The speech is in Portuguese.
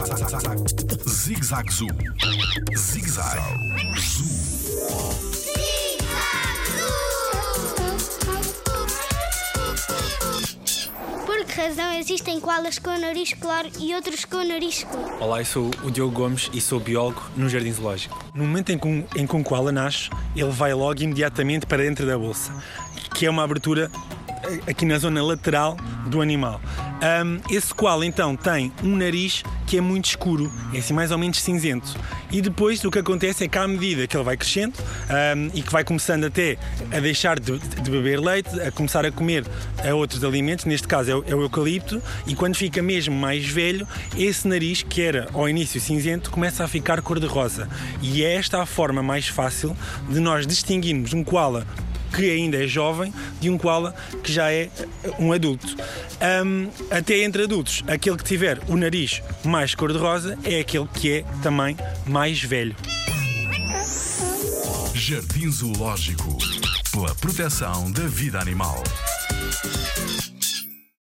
Zig-Zag Zoo. Zig-Zag Zoo. Por que razão existem koalas com o nariz claro e outros com o nariz escuro? Olá, eu sou o Diogo Gomes e sou biólogo no Jardim Zoológico. No momento em que um, em que um koala nasce, ele vai logo imediatamente para dentro da bolsa, que é uma abertura aqui na zona lateral do animal. Um, esse koala então tem um nariz que é muito escuro, é assim mais ou menos cinzento. E depois o que acontece é que à medida que ele vai crescendo um, e que vai começando até a deixar de, de, beber leite, a começar a comer outros alimentos, neste caso é o, é o eucalipto, e quando fica mesmo mais velho, esse nariz que era ao início cinzento começa a ficar cor-de-rosa. E é esta a forma mais fácil de nós distinguirmos um koala que ainda é jovem de um koala que já é um adulto. Um, até entre adultos, aquele que tiver o nariz mais cor-de-rosa é aquele que é também mais velho. Jardim Zoológico pela proteção da vida animal.